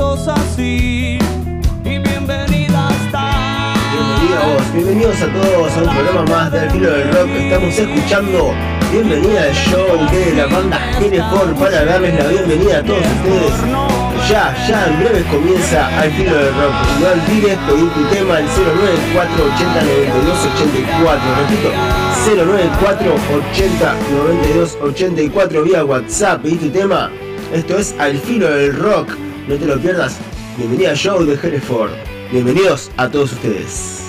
sos así. Y bienvenida hasta. Bienvenidos, bienvenidos a todos a un programa más del filo del rock. Estamos escuchando Bienvenida al show de la banda Genefort para darles la bienvenida a todos ustedes. Ya, ya en breve comienza al filo del rock. No olvides pedir tu tema al 094 80 92 84. Repito, 094 80 92 84 vía WhatsApp. Pedí tu tema. Esto es Al filo del rock. No te lo pierdas. Bienvenida al show de Hereford. Bienvenidos a todos ustedes.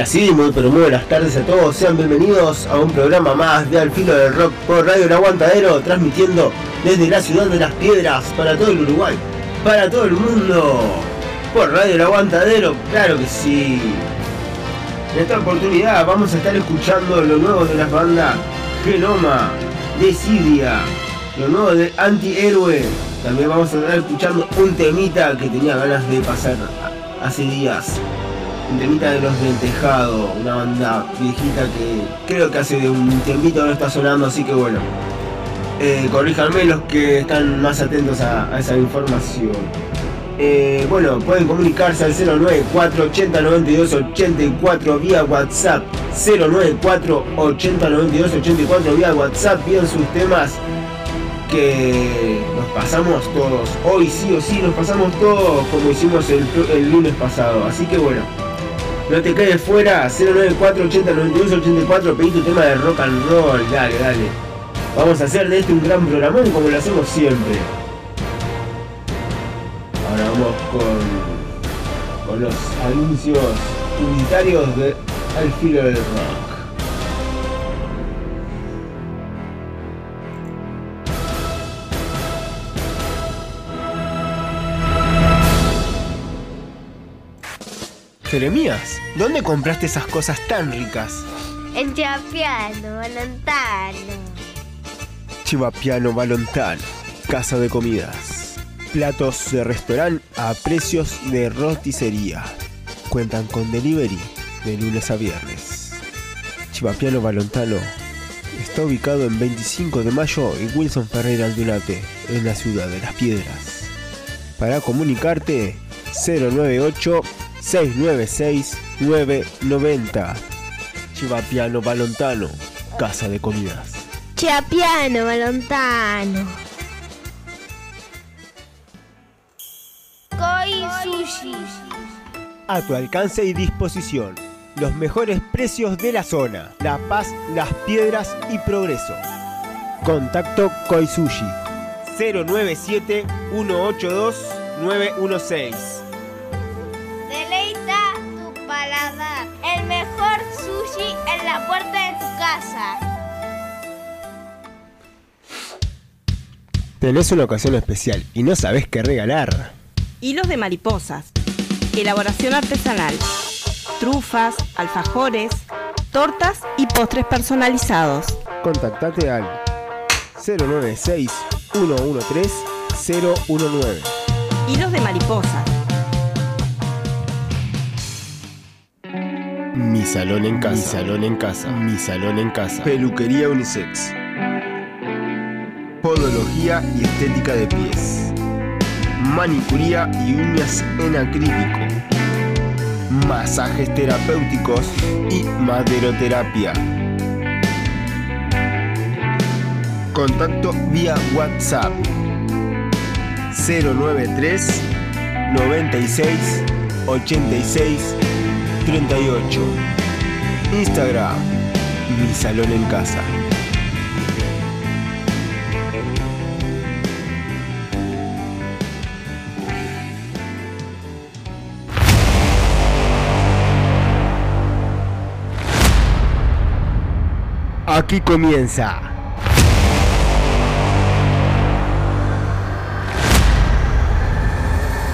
Ahora sí, pero muy buenas tardes a todos, sean bienvenidos a un programa más de Al Filo del Rock por Radio El Aguantadero, transmitiendo desde la ciudad de Las Piedras para todo el Uruguay, para todo el mundo, por Radio El Aguantadero, claro que sí. En esta oportunidad vamos a estar escuchando lo nuevo de las bandas Genoma, Desidia, lo nuevo de Antihéroe. También vamos a estar escuchando un temita que tenía ganas de pasar hace días. Un temita de los del tejado, una banda viejita que creo que hace un temita no está sonando, así que bueno. Eh, corríjanme los que están más atentos a, esa información. Eh, bueno, pueden comunicarse al 094 80 92 84 vía WhatsApp. 094 80 92 84 vía WhatsApp. Piden sus temas que nos pasamos todos. Hoy sí o sí nos pasamos todos como hicimos el lunes pasado. Así que bueno, no te quedes fuera. 094 80 92 84. Pedí tu tema de rock and roll. Dale, dale. Vamos a hacer de este un gran programón como lo hacemos siempre. Ahora vamos con, con los anuncios publicitarios de Al Filo del Rock. Jeremías, ¿dónde compraste esas cosas tan ricas? En Chiapiano, Valontano. Chivapiano Balontano, casa de comidas. Platos de restaurante a precios de roticería. Cuentan con delivery de lunes a viernes. Chivapiano Balontano está ubicado en 25 de mayo y Wilson Ferreira Aldunate, en la ciudad de Las Piedras. Para comunicarte, 098 696 990. Chivapiano Balontano, casa de comidas. Chiapiano, Valontano. Koi Sushi. A tu alcance y disposición. Los mejores precios de la zona. La Paz, Las Piedras y Progreso. Contacto Koisushi 097 182 916. La puerta de tu casa. Tenés una ocasión especial y no sabés qué regalar. Hilos de mariposas. Elaboración artesanal. Trufas, alfajores, tortas y postres personalizados. Contactate al 096 113 019. Hilos de mariposas. Mi salón en casa. Mi salón en casa. Mi salón en casa. Peluquería unisex. Podología y estética de pies. Manicuría y uñas en acrílico. Masajes terapéuticos y maderoterapia. Contacto vía WhatsApp 093 96 86 38. Instagram, mi salón en casa. Aquí comienza.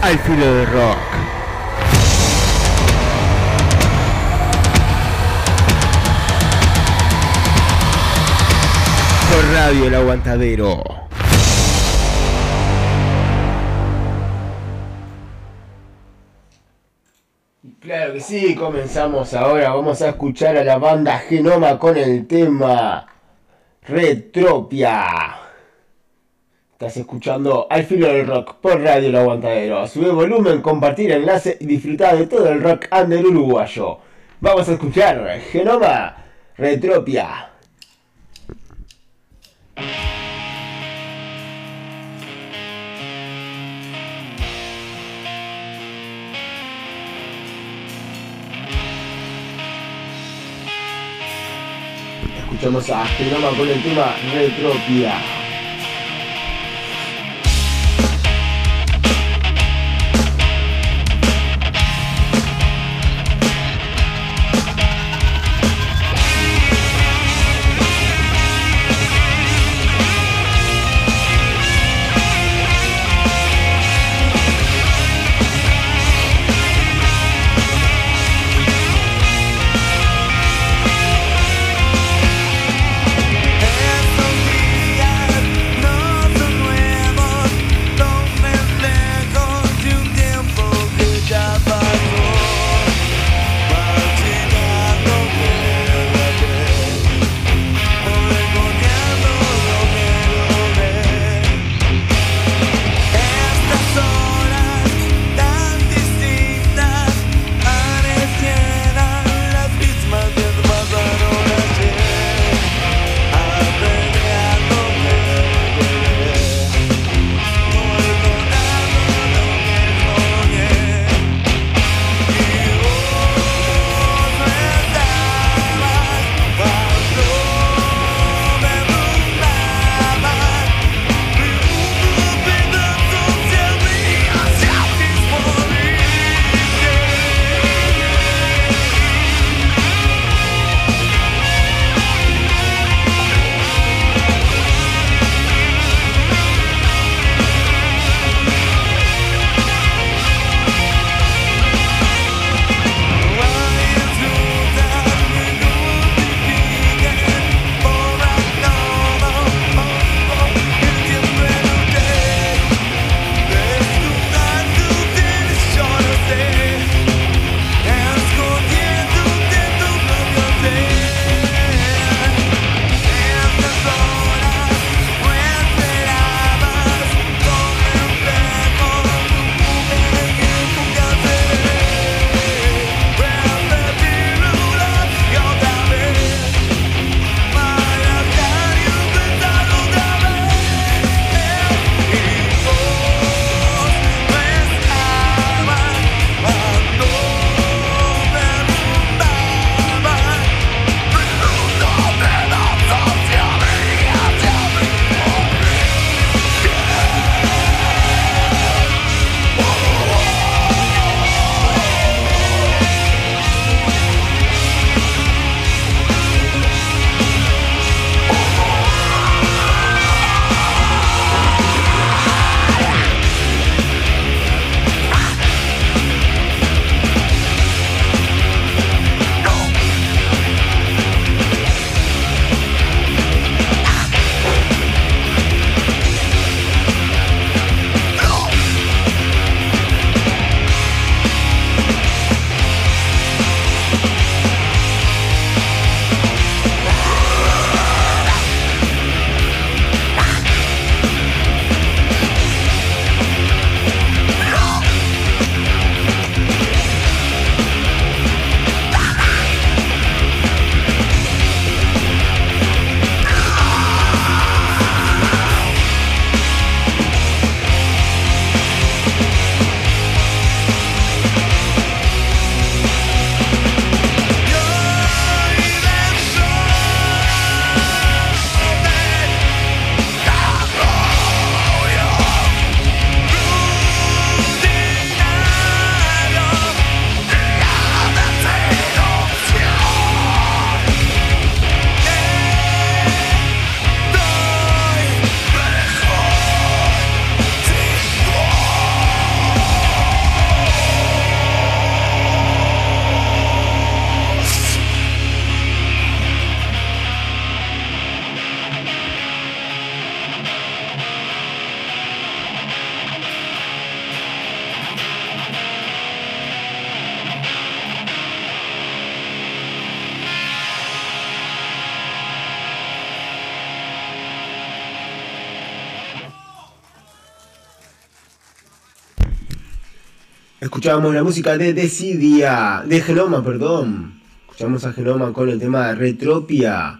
Al filo de rock. Radio El Aguantadero. Claro que sí, comenzamos ahora. Vamos a escuchar a la banda Genoma con el tema Retropia. Estás escuchando Al Filo del Rock por Radio El Aguantadero. Sube volumen, compartir enlace y disfrutar de todo el rock under uruguayo. Vamos a escuchar Genoma Retropia. Escuchamos a Genoma con el tema Retropia. Escuchábamos la música de Decidia, de Genoma, perdón. Escuchamos a Genoma con el tema Retropia.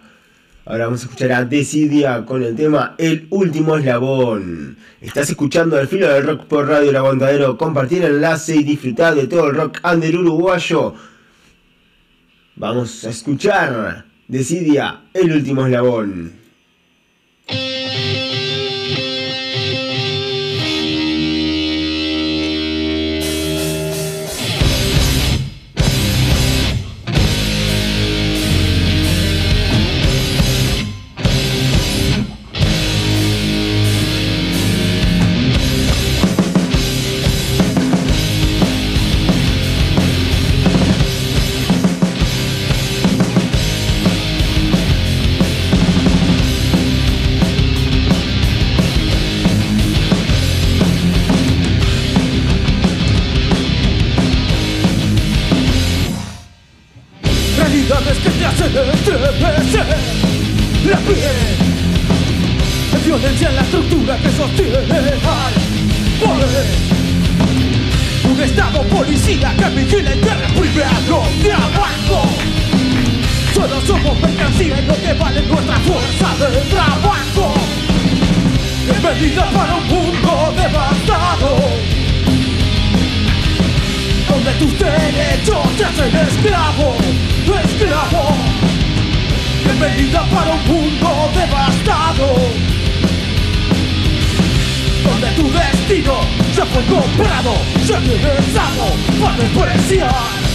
Ahora vamos a escuchar a Decidia con el tema El último eslabón. Estás escuchando el filo del rock por Radio El Aguantadero. Compartir el enlace y disfrutar de todo el rock under uruguayo. Vamos a escuchar Decidia El último eslabón. que la tierra primero de abajo. Solo somos mercancía y lo que vale nuestra fuerza de trabajo. Es medida para un mundo devastado. Donde tus derechos te hacen esclavo, esclavo. Es medida para un mundo fue comprado, yo regresamos por la.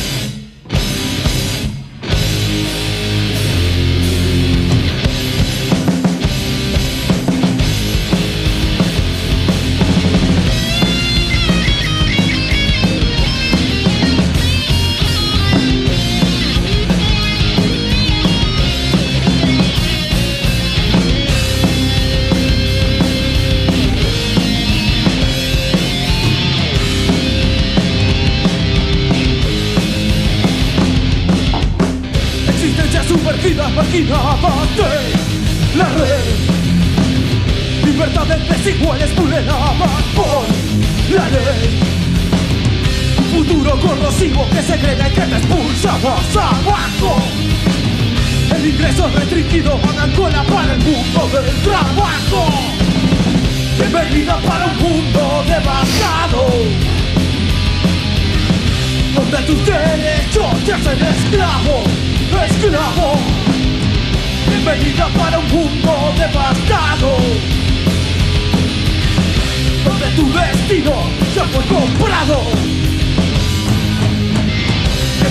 te segrega y que te expulsamos abajo. El ingreso es restringido, hagan cola para el mundo del trabajo. Bienvenida para un mundo devastado, donde tus derechos te hacen esclavo, esclavo. Bienvenida para un mundo devastado, donde tu destino ya fue comprado.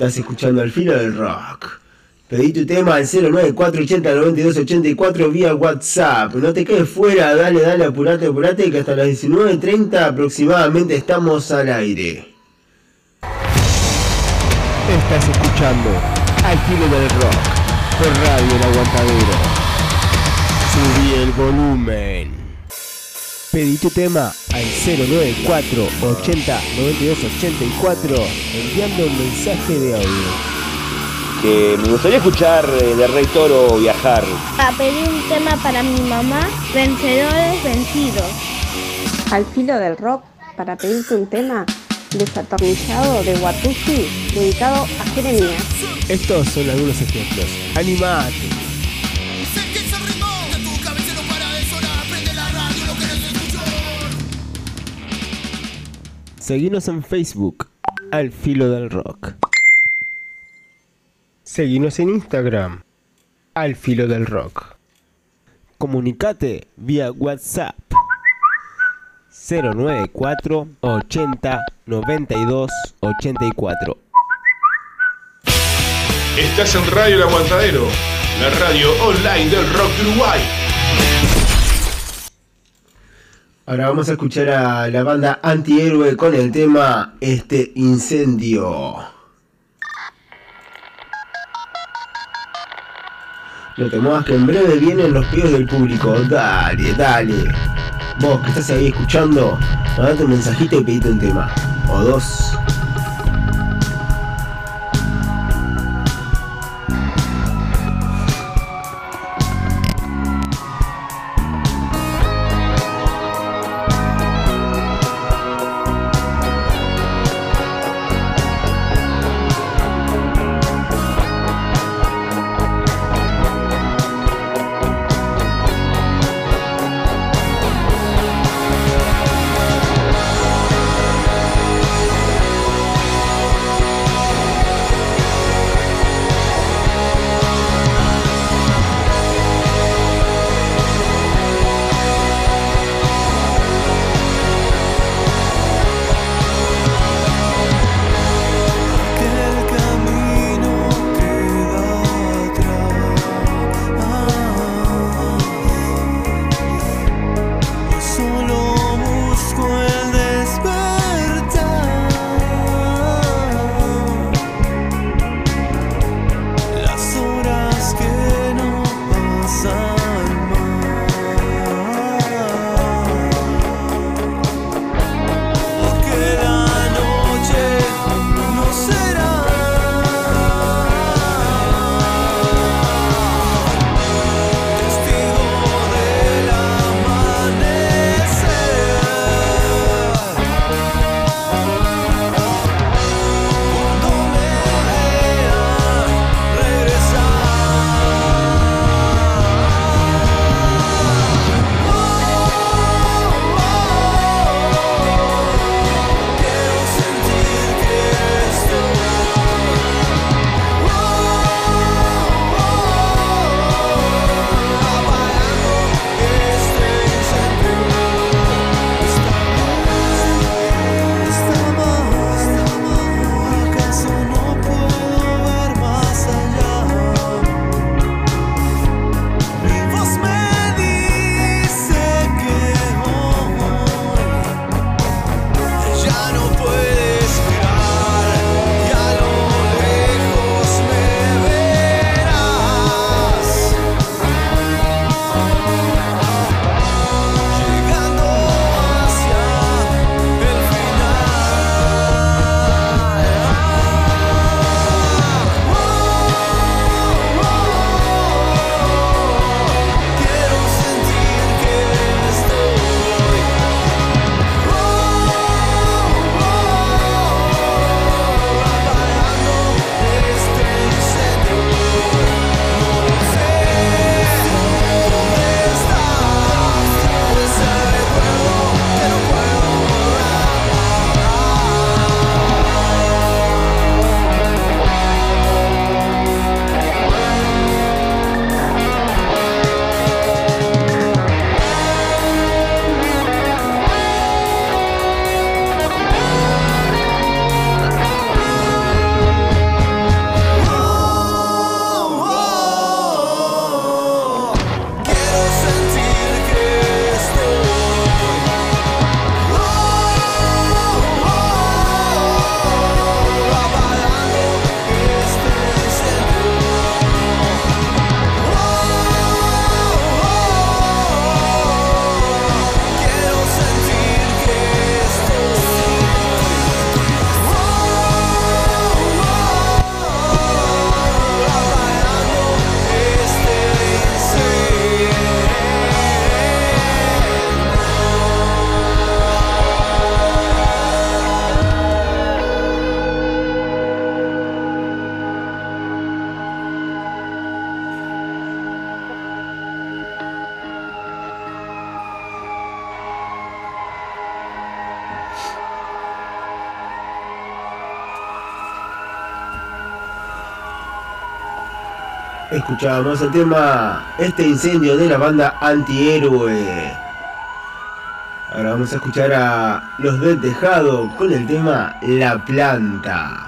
Estás escuchando al filo del rock. Pedí tu tema al 094809284 vía WhatsApp. No te quedes fuera, dale, dale, apurate, apurate, que hasta las 19.30 aproximadamente estamos al aire. Estás escuchando al filo del rock por Radio El Aguantadero. Subí el volumen. Pedí tu tema al 094 80 92 84 enviando un mensaje de audio. Que me gustaría escuchar eh, de Rey Toro viajar. A pedir un tema para mi mamá, vencedores vencidos. Al filo del rock, para pedirte un tema desatornillado de Watusi dedicado a Jeremías. Estos son algunos ejemplos. Animate. Seguinos en Facebook, Al Filo del Rock. Seguinos en Instagram, Al Filo del Rock. Comunicate vía WhatsApp 094 80 92 84. Estás en Radio El Aguantadero, la radio online del rock de Uruguay. Ahora vamos a escuchar a la banda Antihéroe con el tema Este Incendio. No te muevas que en breve vienen los pies del público. Dale, dale. Vos que estás ahí escuchando, mandate un mensajito y pedite un tema. O dos. Escuchábamos el tema Este incendio de la banda Antihéroe. Ahora vamos a escuchar a Los del Tejado con el tema La Planta. planta,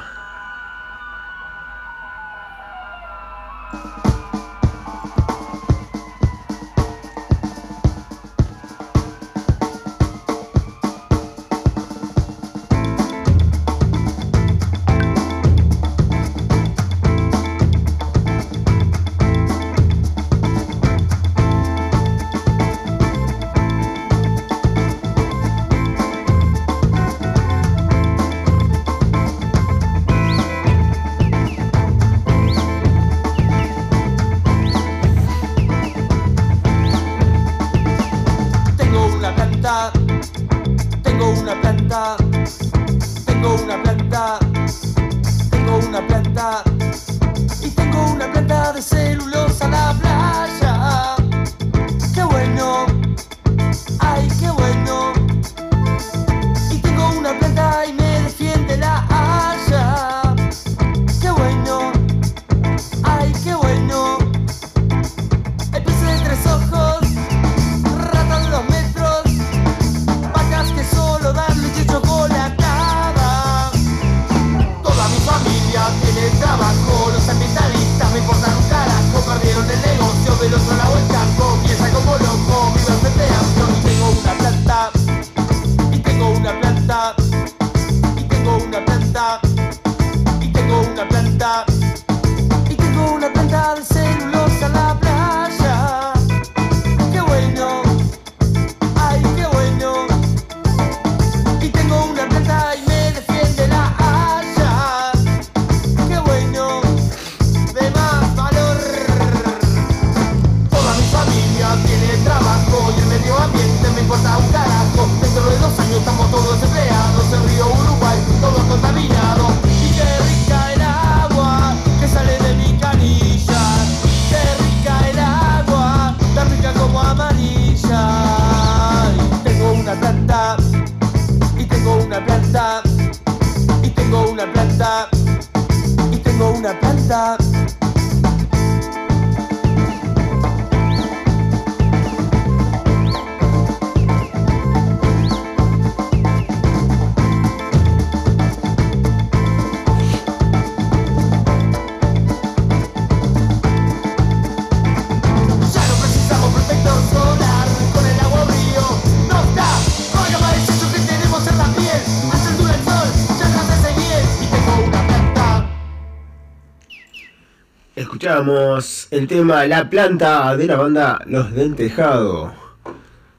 El tema La planta de la banda Los del Tejado.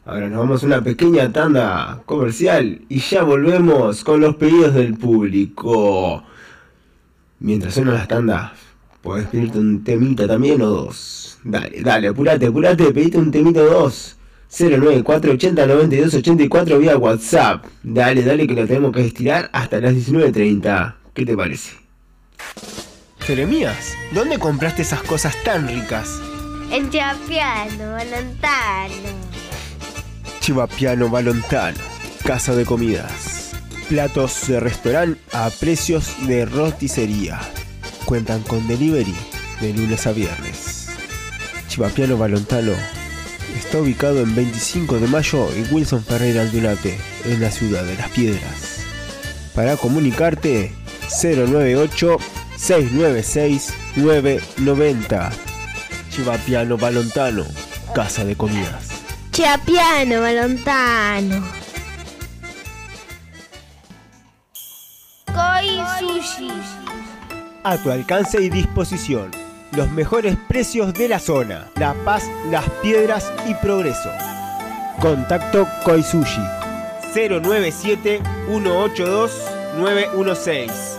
Ahora nos vamos a una pequeña tanda comercial y ya volvemos con los pedidos del público. Mientras suenan las tandas, podés pedirte un temita también o dos. Dale, dale, apurate, apurate, pedite un temita o dos. 09480 9284 vía WhatsApp. Dale, dale que lo tenemos que estirar hasta las 19.30. ¿Qué te parece? Jeremías, ¿dónde compraste esas cosas tan ricas? En Chapiano, Valentano. Chivapiano Balontano, casa de comidas. Platos de restaurante a precios de roticería. Cuentan con delivery de lunes a viernes. Chivapiano Balontano está ubicado en 25 de mayo y Wilson Ferreira Aldunate, en la ciudad de Las Piedras. Para comunicarte 098 696-990. Chivapiano Balontano, Casa de Comidas. Chiapiano Balontano. Koi Sushi. A tu alcance y disposición. Los mejores precios de la zona. La Paz, Las Piedras y Progreso. Contacto Koi Sushi. 097 182 916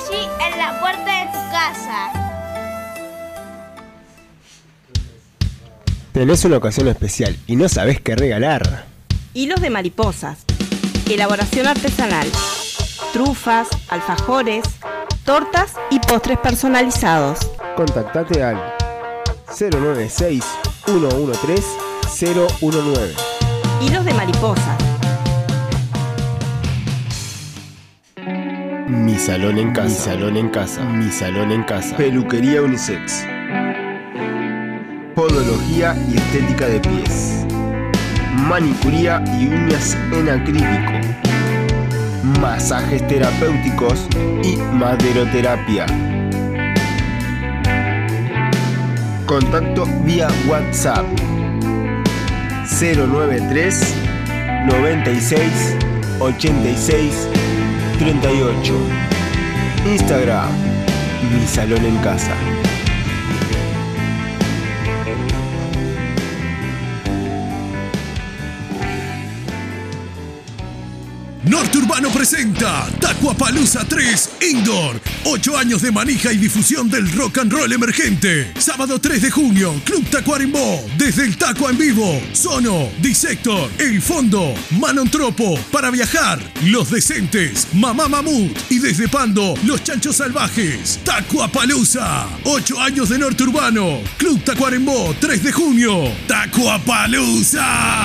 sushi en la puerta de tu casa. Tenés una ocasión especial y no sabés qué regalar. Hilos de mariposas. Elaboración artesanal. Trufas, alfajores, tortas y postres personalizados. Contactate al 096-113-019. Hilos de mariposas. Mi salón en casa. Mi salón en casa. Mi salón en casa. Peluquería unisex. Podología y estética de pies. Manicuría y uñas en acrílico. Masajes terapéuticos y maderoterapia. Contacto vía WhatsApp 093 96 86 38. Instagram, mi salón en casa. Norte Urbano presenta Tacuapalooza 3 Indoor. 8 años de manija y difusión del rock and roll emergente. Sábado 3 de junio, Club Tacuarembó. Desde el Taco en vivo. Sono, Disector, El Fondo, Manontropo. Para viajar, Los Decentes, Mamá Mamut. Y desde Pando, Los Chanchos Salvajes. Tacuapalooza. 8 años de norte urbano. Club Tacuarembó, 3 de junio. Tacuapalooza.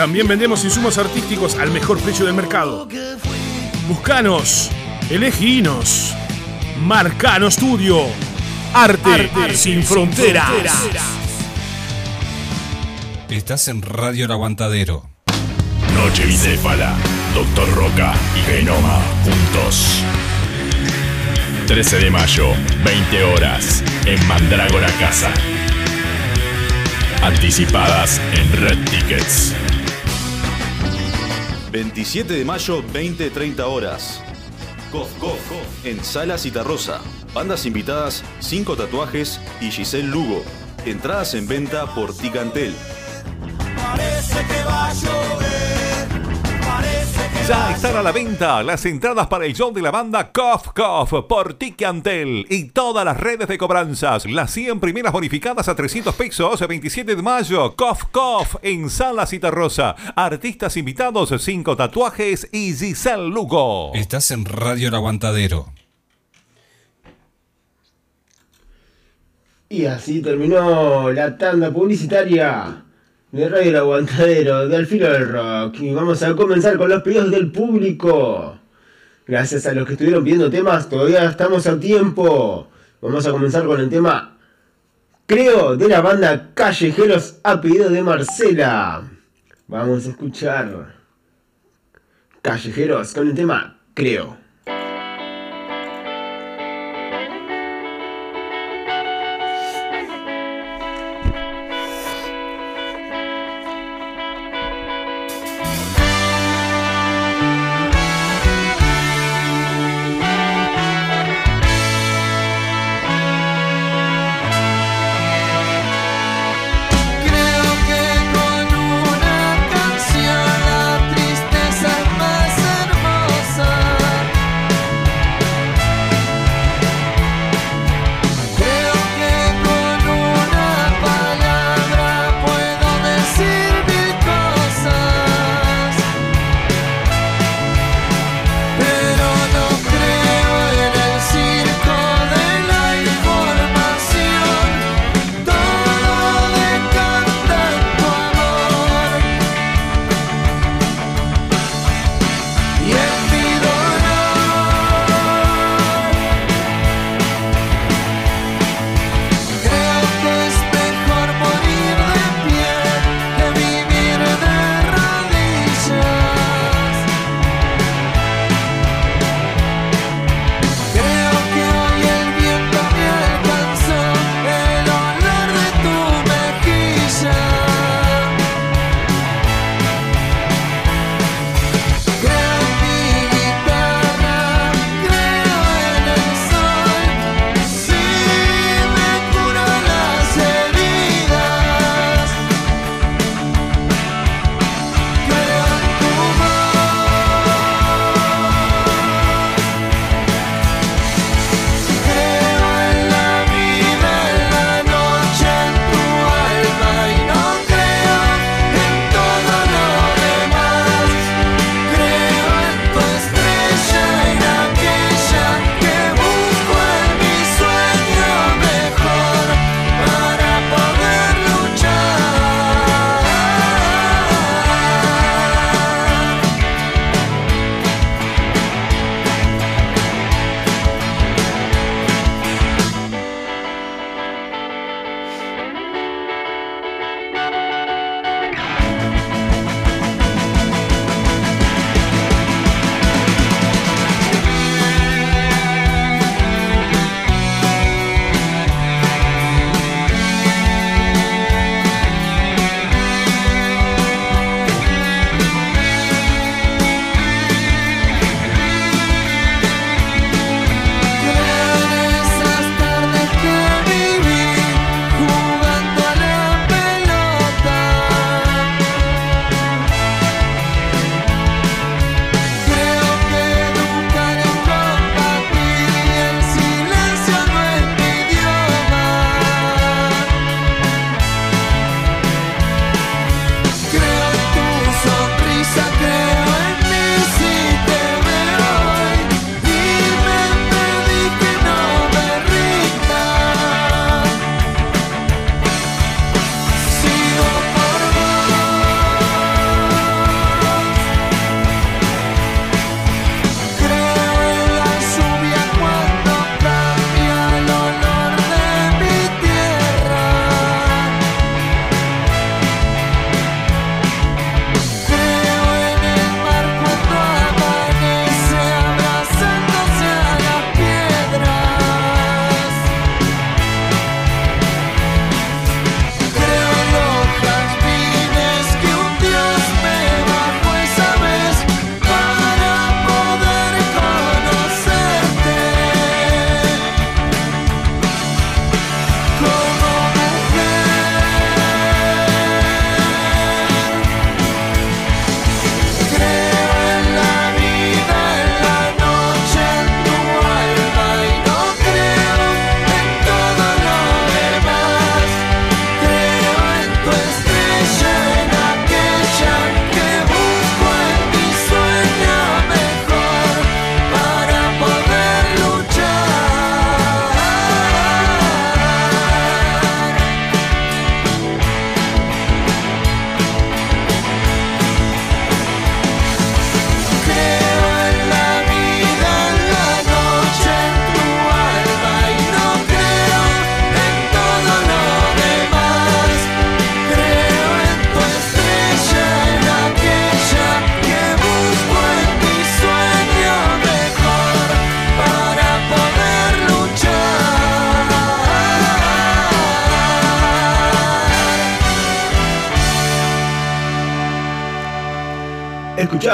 También vendemos insumos artísticos al mejor precio del mercado. Buscanos, eleginos. Marcano Studio. Arte, sin, fronteras. Estás en Radio El Aguantadero. Noche bicéfala, Doctor Roca y Genoma juntos. 13 de mayo, 20 horas, en Mandrágora Casa. Anticipadas en Red Tickets. 27 de mayo, 20-30 horas. Gof, Gof, en Sala Citarrosa. Bandas invitadas, 5 tatuajes y Giselle Lugo. Entradas en venta por Ticantel. Parece que va a llover. Ya están a la venta las entradas para el show de la banda Cough Cough por Ticantel y todas las redes de cobranzas. Las 100 primeras bonificadas a 300 pesos, 27 de mayo. Cough Cough en Sala Citarrosa. Artistas invitados, 5 tatuajes y Giselle Lugo. Estás en Radio El Aguantadero. Y así terminó la tanda publicitaria de Radio El Aguantadero, de Al Filo del Rock. Y vamos a comenzar con los pedidos del público. Gracias a los que estuvieron pidiendo temas, todavía estamos a tiempo. Vamos a comenzar con el tema, creo, de la banda Callejeros a pedido de Marcela. Vamos a escuchar Callejeros con el tema. Creo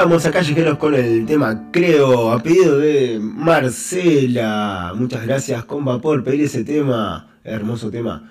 Escuchábamos a Callejeros con el tema Creo, a pedido de Marcela. Muchas gracias, comba, por pedir ese tema. Hermoso tema.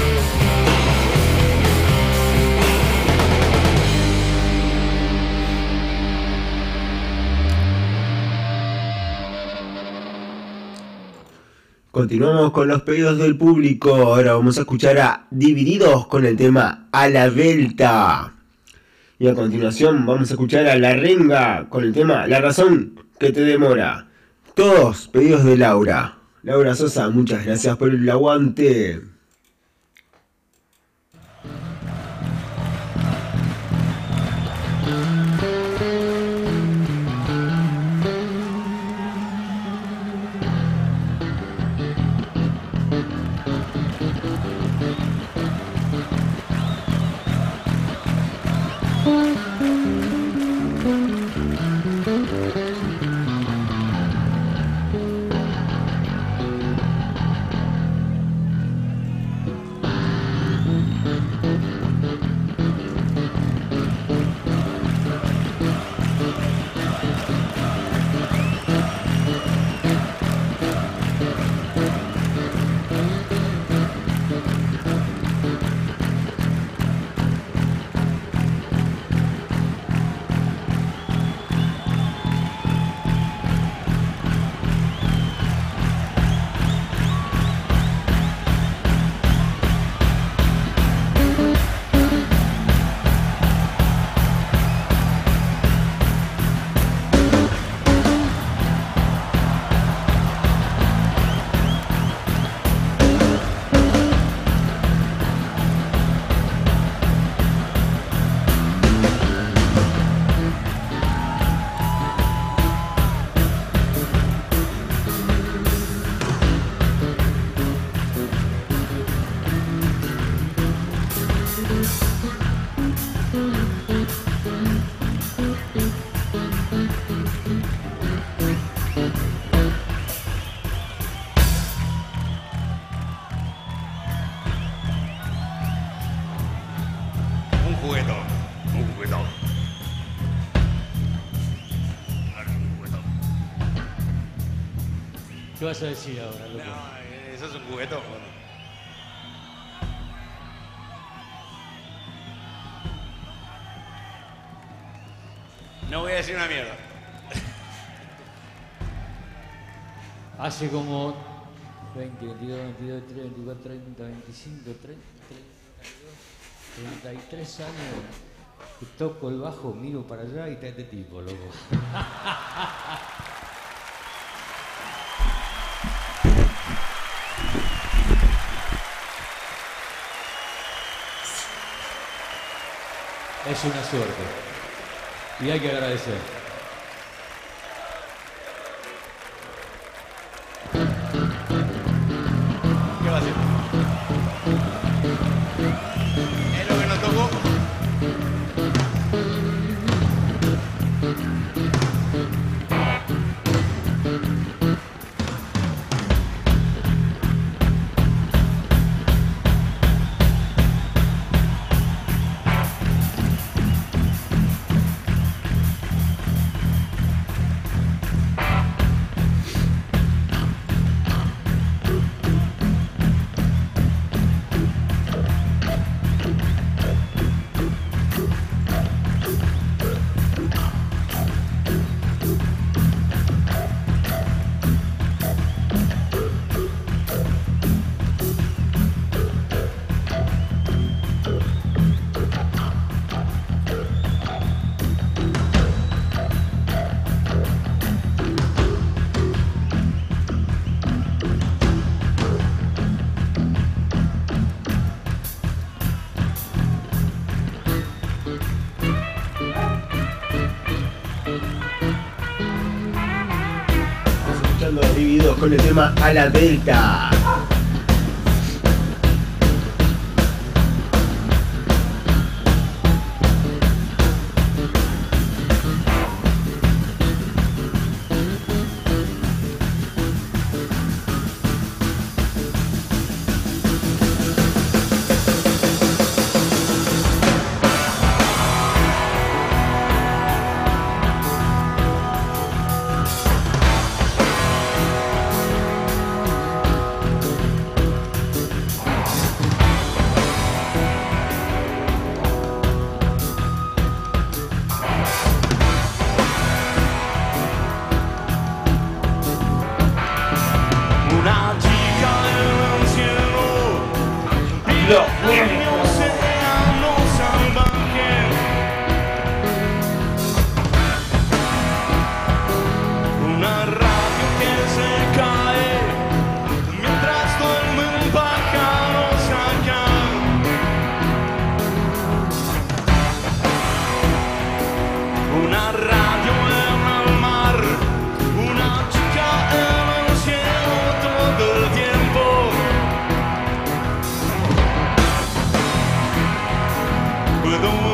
Continuamos con los pedidos del público. Ahora vamos a escuchar a Divididos con el tema A la Delta. Y a continuación vamos a escuchar a La Renga con el tema La razón que te demora. Todos pedidos de Laura. Laura Sosa, muchas gracias por el aguante. Vas a decir ahora, loco? No, eso es un juguetón. bueno. No voy a decir una mierda. Hace como 20, 22, 22, 23, 24, 30, 25, 30, 32, 33 años que toco el bajo, miro para allá y está este tipo, loco. Es una suerte. Y hay que agradecer. Con el tema A la Delta. with a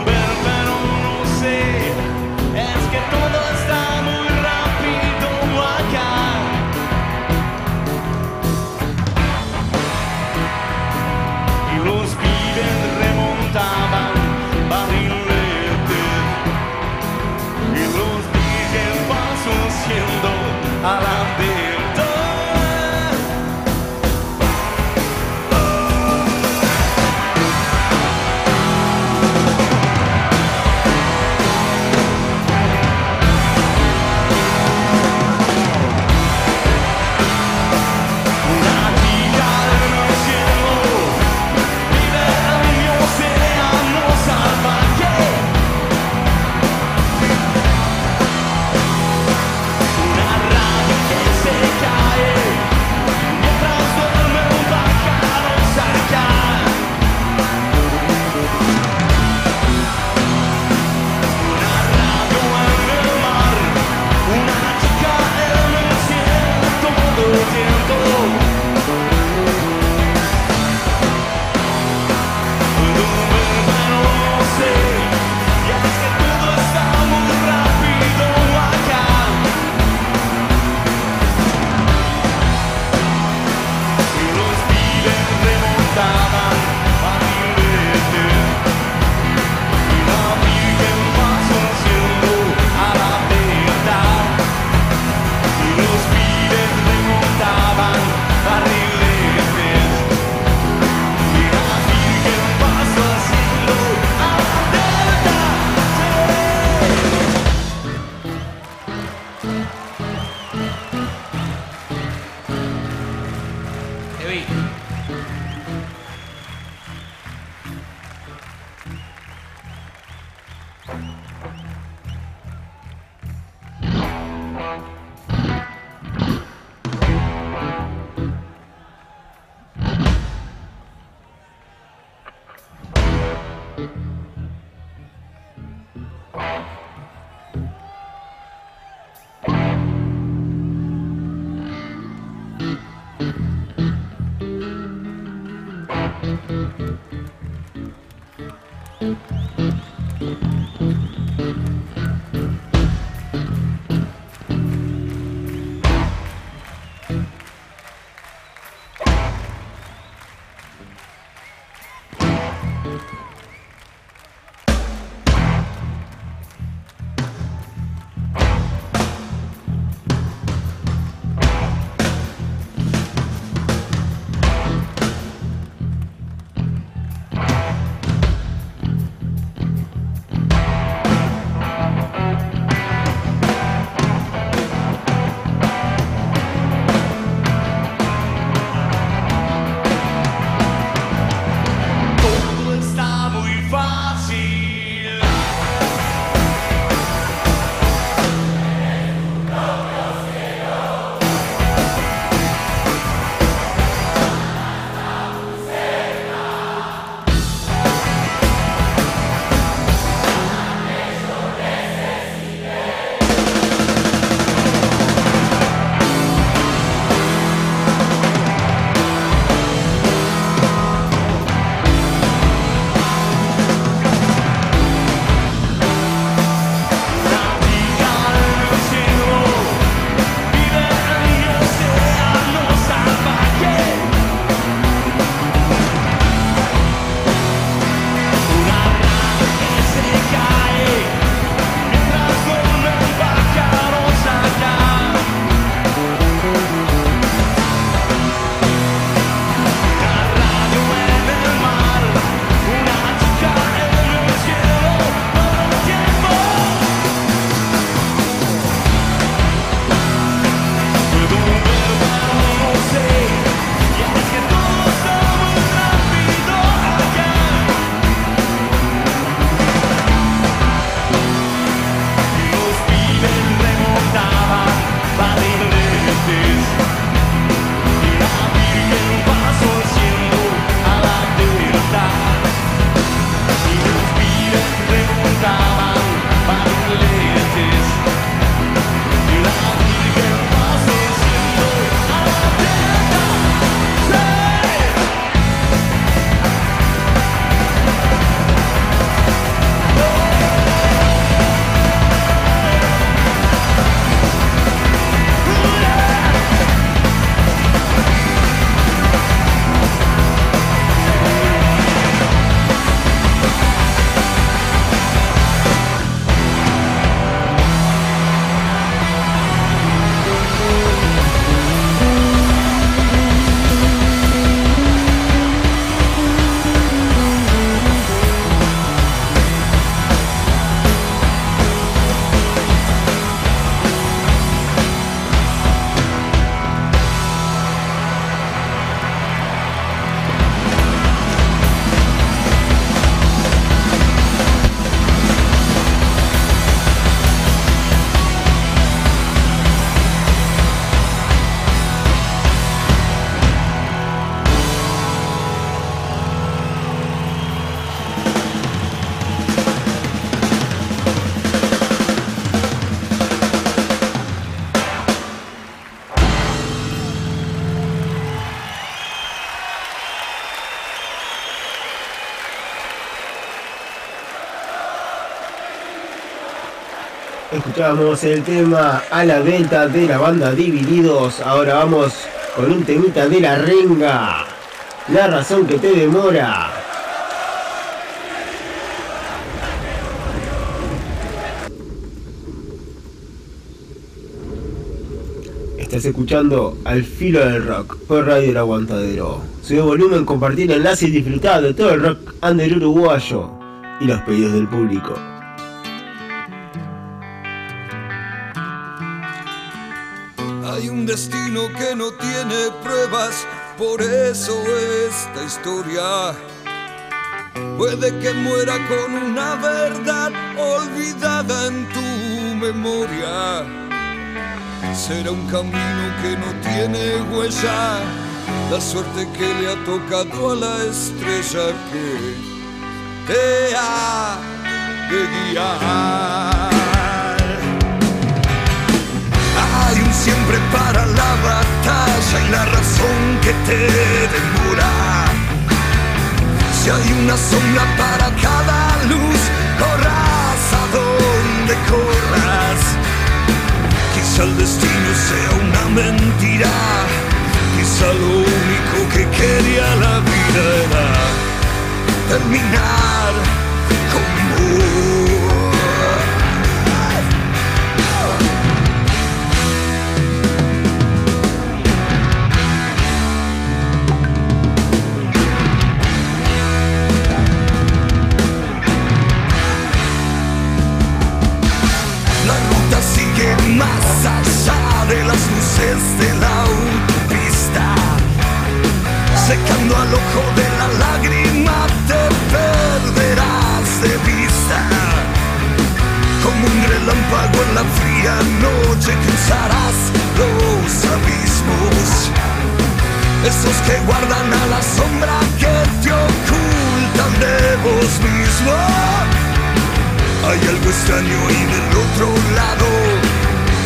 El tema a la venta de la banda Divididos. Ahora vamos con un temita de la renga. La razón que te demora. Estás escuchando Al Filo del Rock por Radio El Aguantadero. Sube volumen, compartir enlace y disfrutar de todo el rock under uruguayo y los pedidos del público. Destino que no tiene pruebas, por eso esta historia puede que muera con una verdad olvidada en tu memoria. Será un camino que no tiene huella, la suerte que le ha tocado a la estrella que te ha de guiar. Hay un siempre para la batalla y la razón que te demora. Si hay una sombra para cada luz, corras a donde corras. Quizá el destino sea una mentira, quizá lo único que quería la vida era terminar con vos. Las luces de la autopista. Secando al ojo de la lágrima te perderás de vista. Como un relámpago en la fría noche cruzarás los abismos. Esos que guardan a la sombra que te ocultan de vos mismo. Hay algo extraño y del otro lado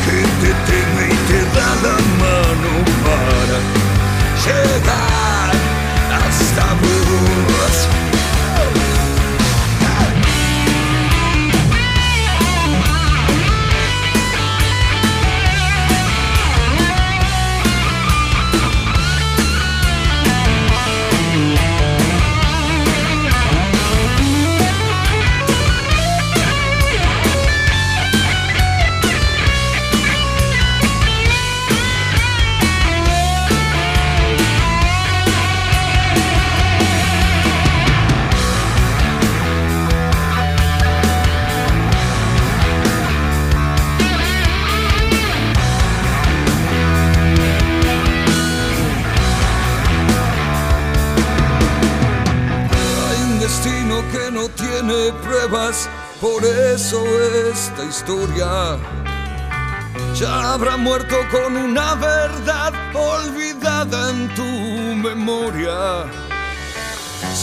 que te teme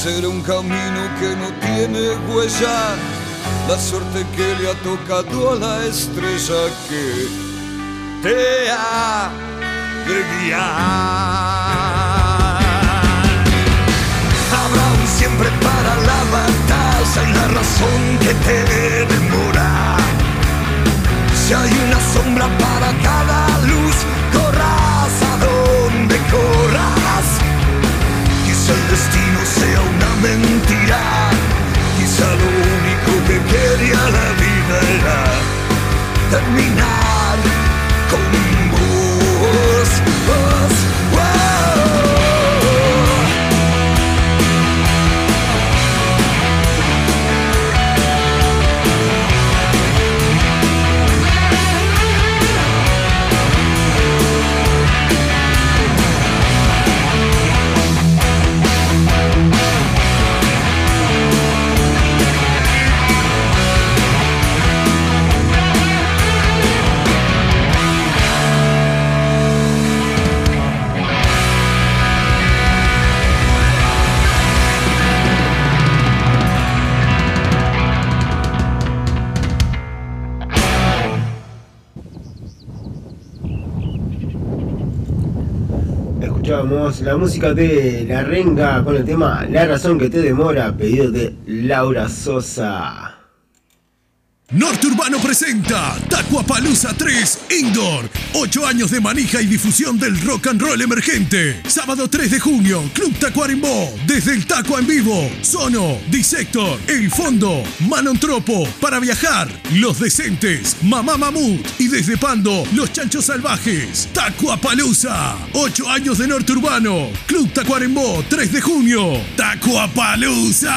Será un camino que no tiene huella, la suerte que le ha tocado a la estrella que te ha de guiar. Habrá un siempre para la batalla y la razón que te demora. Si hay una sombra para cada luz, corras a donde corras. Quizá el destino sea una mentira, quizá lo único que quería la vida era terminar con vos. vos, wow. La música de La Renga con el tema La razón que te demora, pedido de Laura Sosa. Norte Urbano presenta Tacuapalooza 3 Indoor. 8 años de manija y difusión del rock and roll emergente. Sábado 3 de junio, Club Tacuarembó. Desde el Taco en vivo. Sono, Dissector, El Fondo, Manontropo. Para viajar, Los Decentes, Mamá Mamut. Y desde Pando, Los Chanchos Salvajes. Tacuapalooza. 8 años de Norte Urbano. Club Tacuarembó, 3 de junio. Tacuapalooza.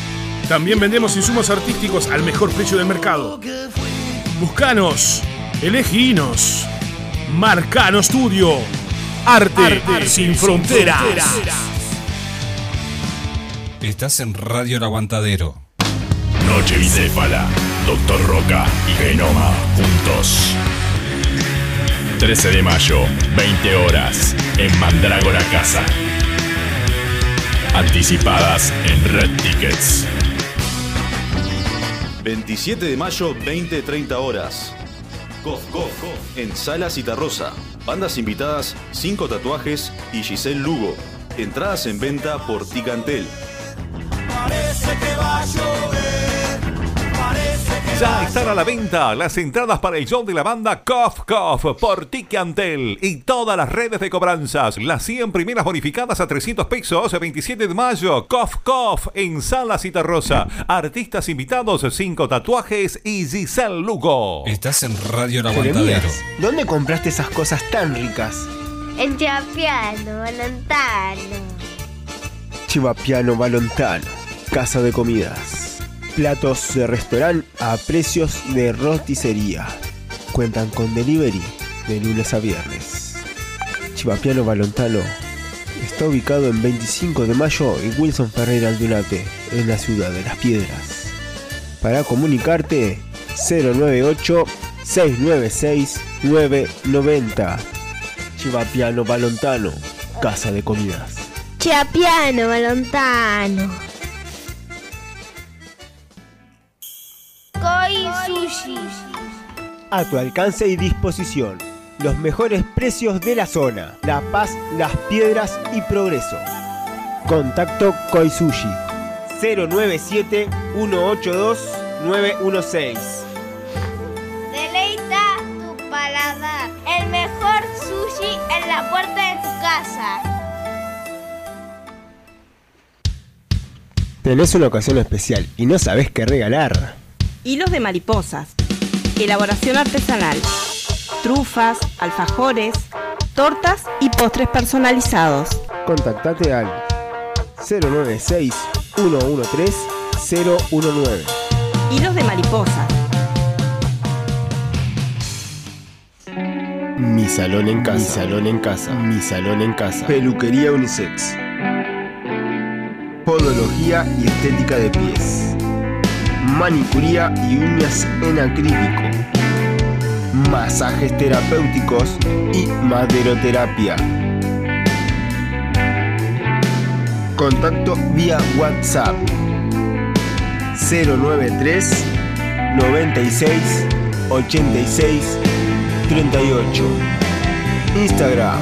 También vendemos insumos artísticos al mejor precio del mercado. Buscanos, eleginos. Marcano Studio. Arte, sin, fronteras. Estás en Radio El Aguantadero. Noche bicéfala. Doctor Roca y Genoma juntos. 13 de mayo, 20 horas, en Mandrágora Casa. Anticipadas en Red Tickets. 27 de mayo, 20-30 horas. Gof, Gof, en Sala Citarrosa. Bandas invitadas, 5 tatuajes y Giselle Lugo. Entradas en venta por Ticantel. Parece que va a llover. Ya están a la venta las entradas para el show de la banda Cough Cough por Ticantel y todas las redes de cobranzas. Las 100 primeras bonificadas a 300 pesos, 27 de mayo. Cough Cough en Sala Citarrosa. Artistas invitados, 5 tatuajes y Giselle Lugo. Estás en Radio El Aguantadero. ¿dónde compraste esas cosas tan ricas? En Chapiano, Valentano. Chivapiano Balontano, casa de comidas. Platos de restaurante a precios de rosticería. Cuentan con delivery de lunes a viernes. Chivapiano Balontano está ubicado en 25 de mayo y Wilson Ferreira Aldunate, en la ciudad de Las Piedras. Para comunicarte, 098-696-990. Chivapiano Balontano, casa de comidas. Chapiano, Valentano. Sushi. A tu alcance y disposición. Los mejores precios de la zona. La Paz, Las Piedras y Progreso. Contacto Koisushi 097-182-916. Deleita tu paladar. El mejor sushi en la puerta de tu casa. Tenés una ocasión especial y no sabés qué regalar. Hilos de mariposas. Elaboración artesanal. Trufas, alfajores, tortas y postres personalizados. Contactate al 096-113-019. Hilos de mariposas. Mi salón en casa. Mi salón en casa. Mi salón en casa. Peluquería unisex. Podología y estética de pies. Manicuría y uñas en acrílico. Masajes terapéuticos y maderoterapia. Contacto vía WhatsApp 093 96 86 38. Instagram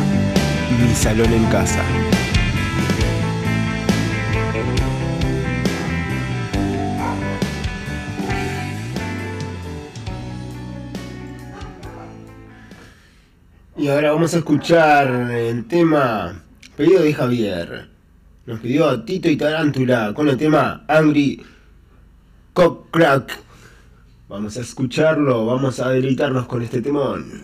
Mi Salón en Casa. Ahora vamos a escuchar el tema pedido de Javier. Nos pidió Tito y Tarántula con el tema Angry Cock Crack. Vamos a escucharlo, vamos a deleitarnos con este temón.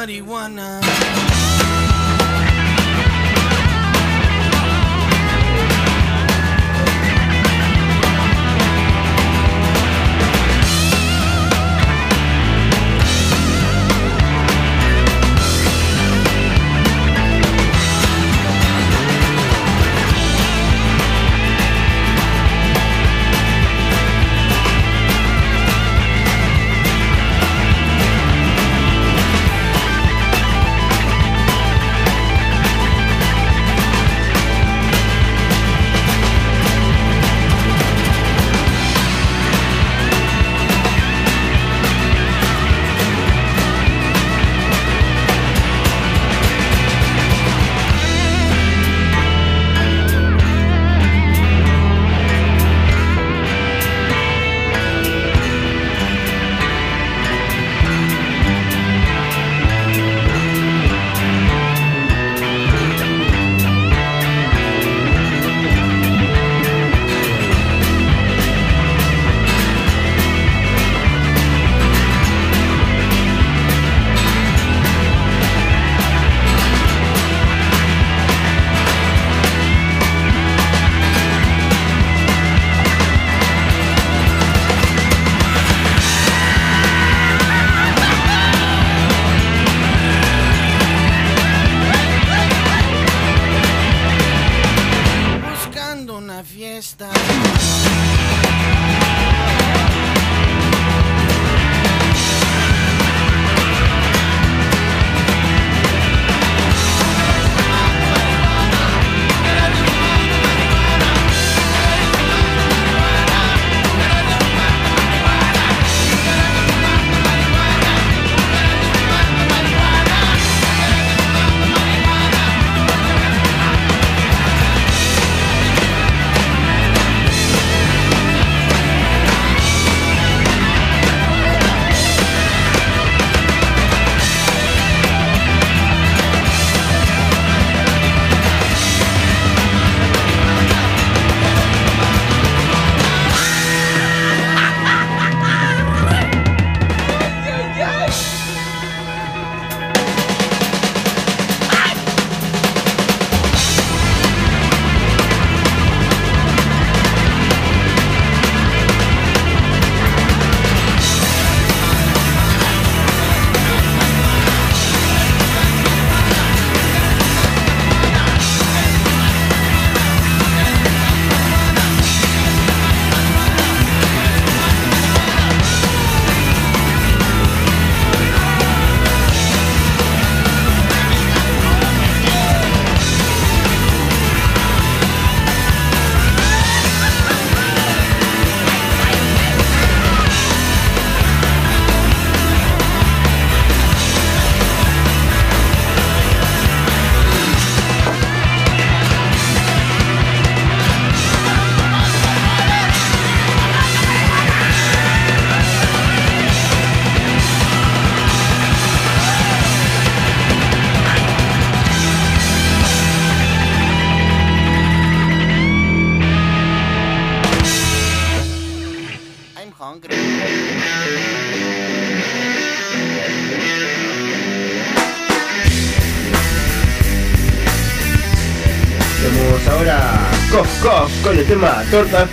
Marihuana. Con el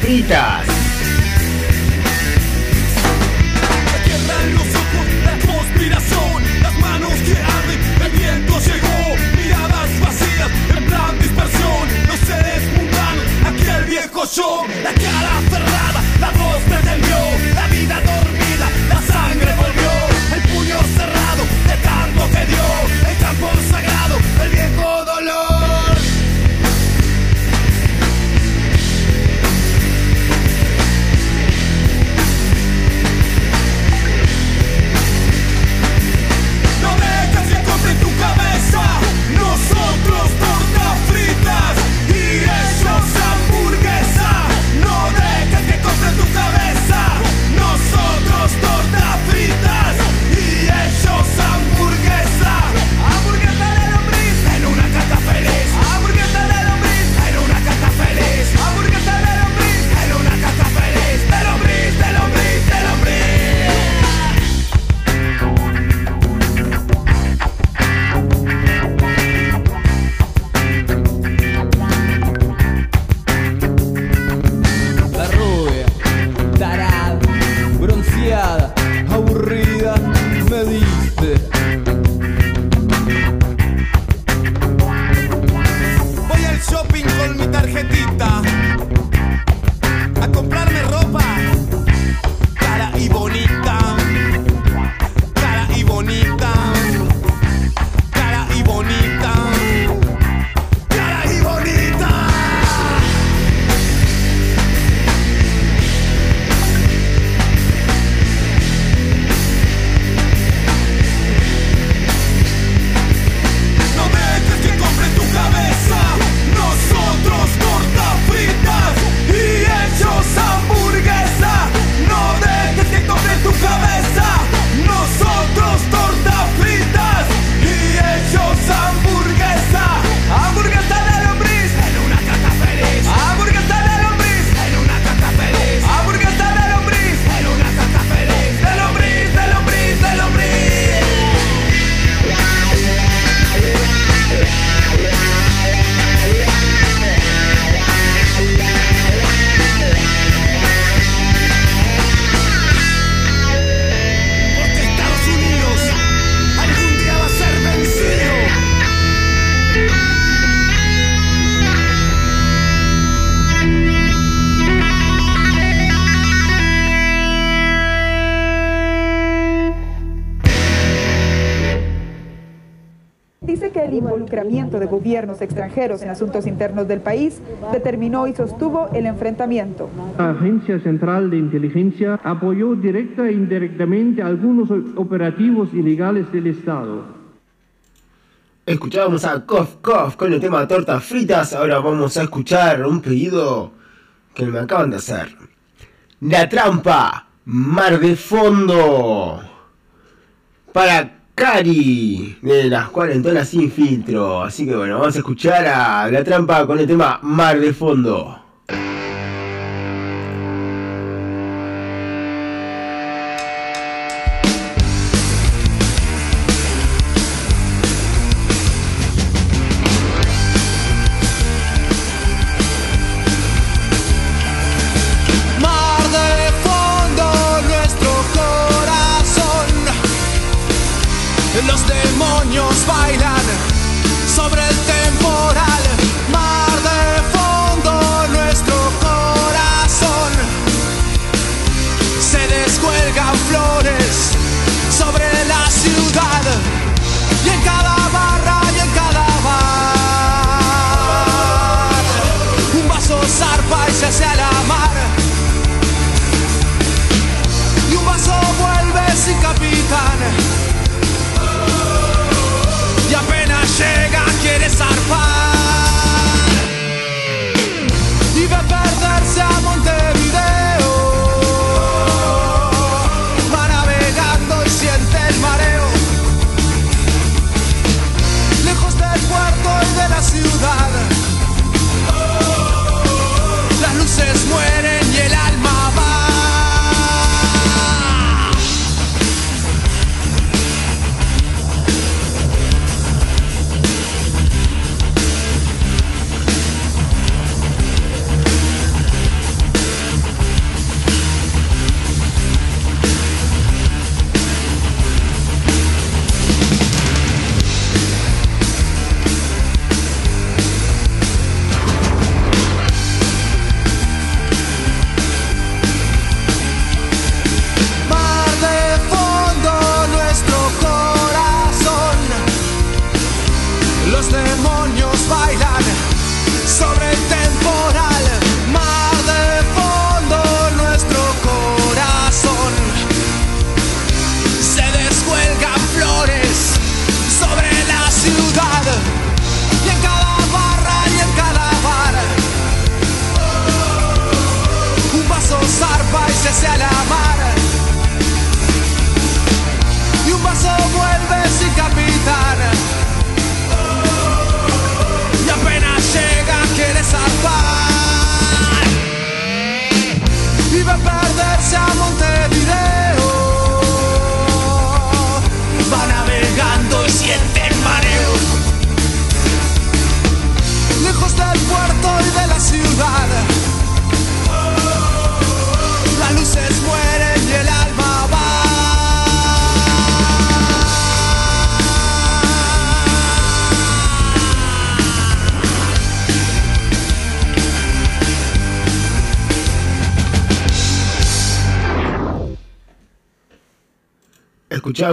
de gobiernos extranjeros en asuntos internos del país determinó y sostuvo el enfrentamiento. La Agencia Central de Inteligencia apoyó directa e indirectamente algunos operativos ilegales del Estado. Escuchábamos a Kof Kof con el tema tortas fritas. Ahora vamos a escuchar un pedido que me acaban de hacer. La trampa, mar de fondo. Para Cari, de las cuarentonas sin filtro. Así que bueno, vamos a escuchar a La trampa con el tema mar de fondo.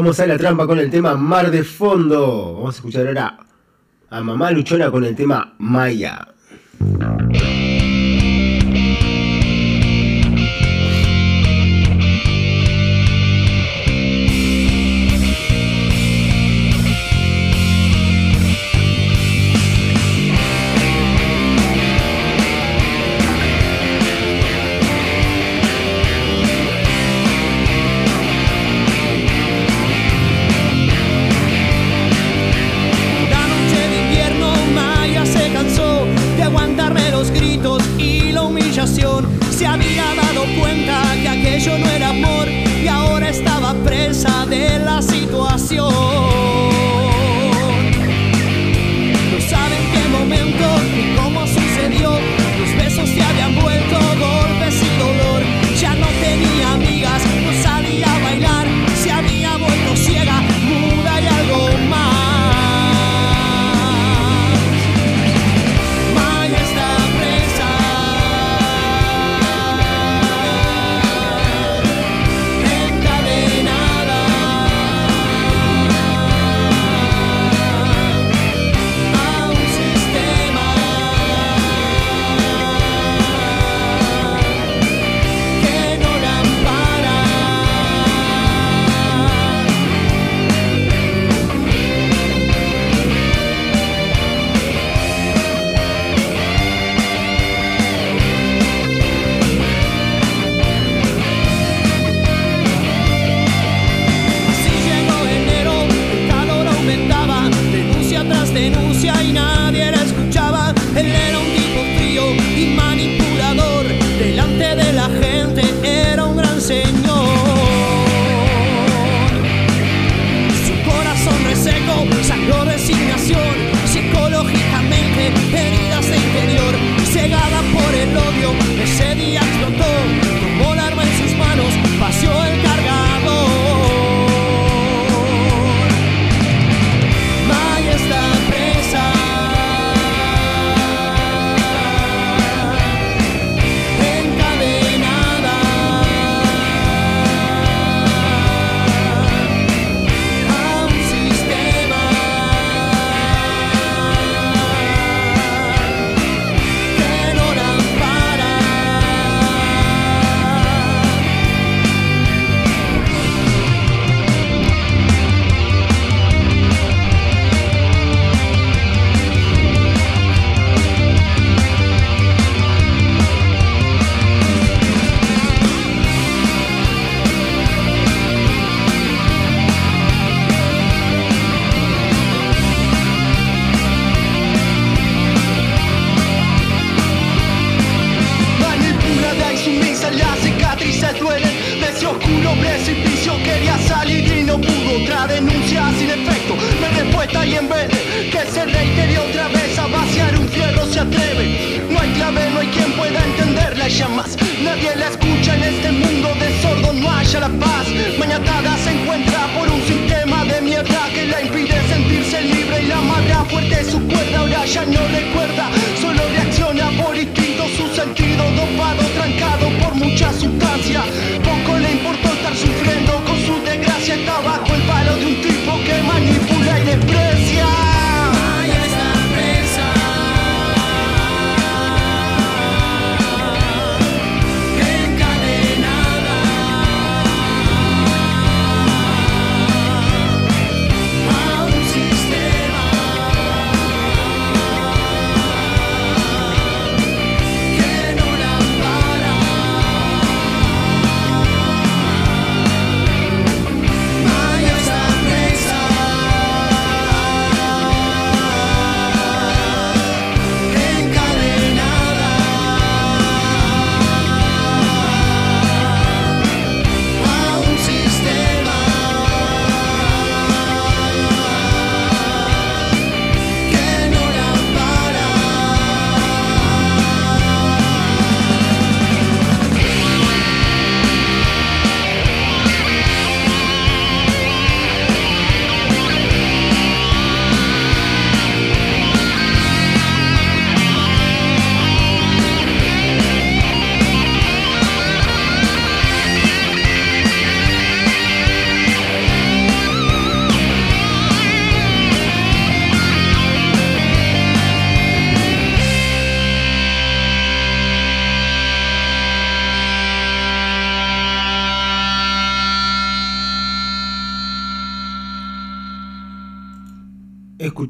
Vamos a la trampa con el tema Mar de Fondo. Vamos a escuchar ahora a Mamá Luchona con el tema Maya.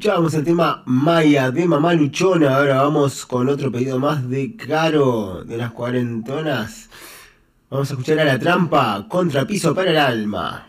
escuchábamos el tema Maya de Mamá Luchona. Ahora vamos con otro pedido más de Caro de las cuarentonas. Vamos a escuchar a La Trampa, Contrapiso para el Alma.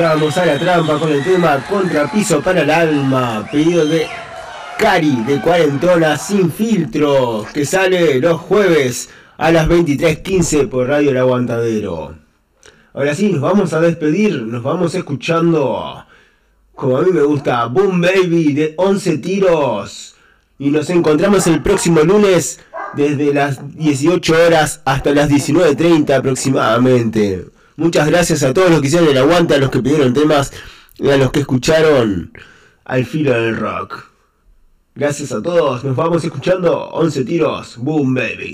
Escuchábamos a la trampa con el tema Contrapiso para el alma, pedido de Cari de Cuarentona Sin Filtro, que sale los jueves a las 23.15 por Radio El Aguantadero. Ahora sí, nos vamos a despedir, nos vamos escuchando, como a mí me gusta, Boom Baby de 11 tiros. Y nos encontramos el próximo lunes desde las 18 horas hasta las 19.30 aproximadamente. Muchas gracias a todos los que hicieron el aguante, a los que pidieron temas y a los que escucharon al filo del rock. Gracias a todos, nos vamos escuchando 11 tiros, boom baby.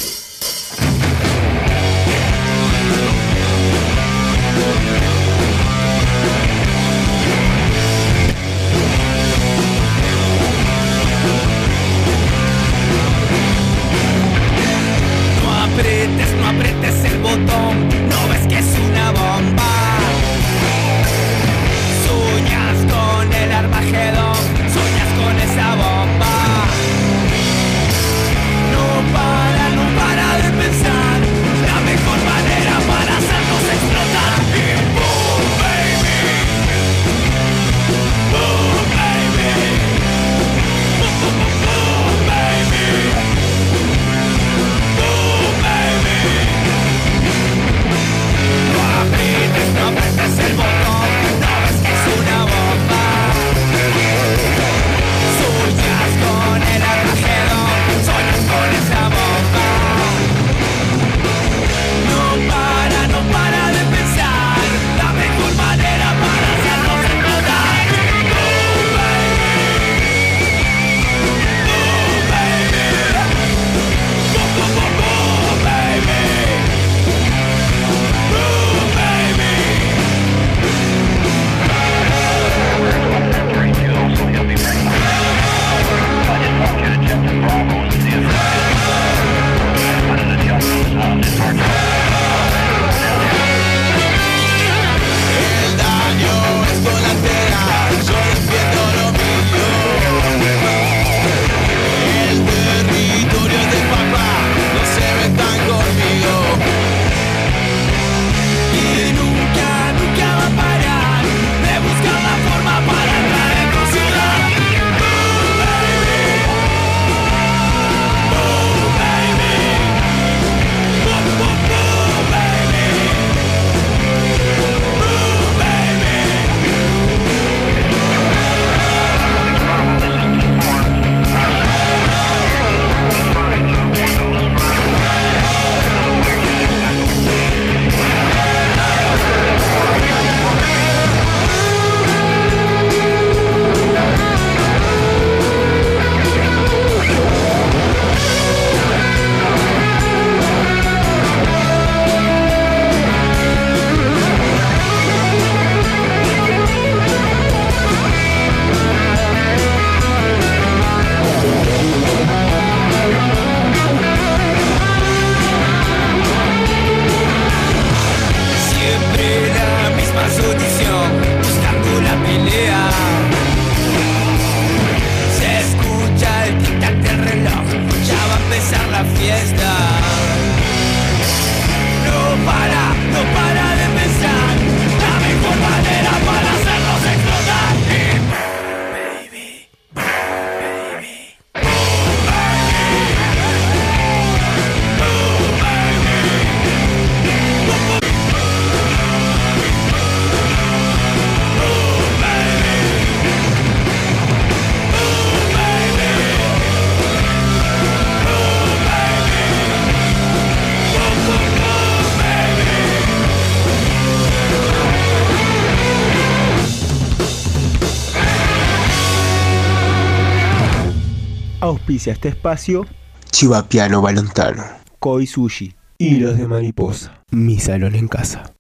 Auspicia este espacio Chivapiano Balontano, Koi Sushi y los de Mariposa. Mi salón en casa.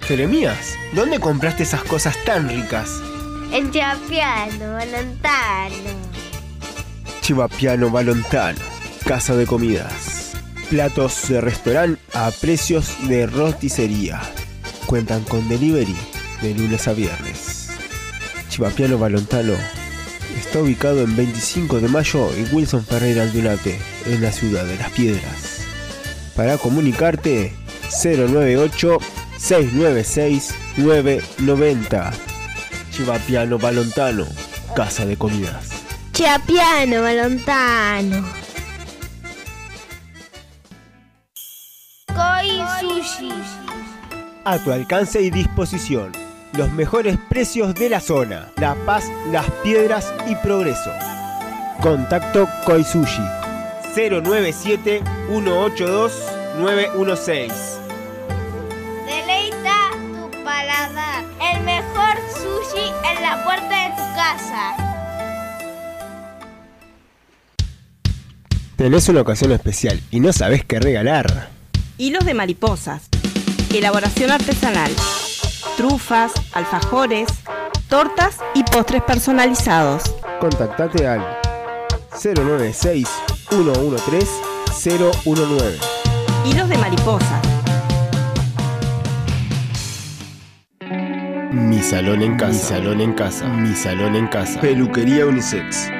Jeremías, ¿dónde compraste esas cosas tan ricas? En Chapiano, Valentano. Chivapiano Balontano, casa de comidas. Platos de restaurante a precios de roticería. Cuentan con delivery de lunes a viernes. Chivapiano Balontano está ubicado en 25 de mayo y Wilson Ferreira Aldunate, en la ciudad de Las Piedras. Para comunicarte 098 696 990. Chivapiano Balontano, Casa de Comidas. Chiapiano, Balontano. Koi Sushi. A tu alcance y disposición. Los mejores precios de la zona. La Paz, Las Piedras y Progreso. Contacto Koi Sushi. 097 182 916. Deleita tu paladar. El mejor sushi en la puerta de tu casa. Tenés una ocasión especial y no sabés qué regalar. Hilos de mariposas. Elaboración artesanal. Trufas, alfajores, tortas y postres personalizados. Contactate al 096 113 019. Hilos de mariposas. Mi salón en casa. Mi salón en casa. Mi salón en casa. Peluquería unisex.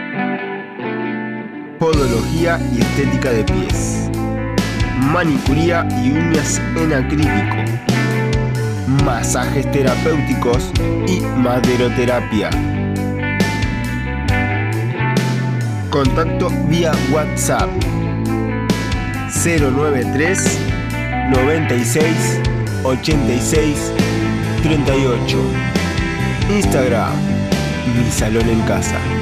Podología y estética de pies. Manicuría y uñas en acrílico. Masajes terapéuticos y maderoterapia. Contacto vía WhatsApp 093 96 86 38. Instagram Mi Salón en Casa.